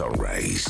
Sunrise.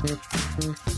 Thank you.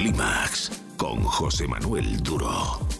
Clímax con José Manuel Duro.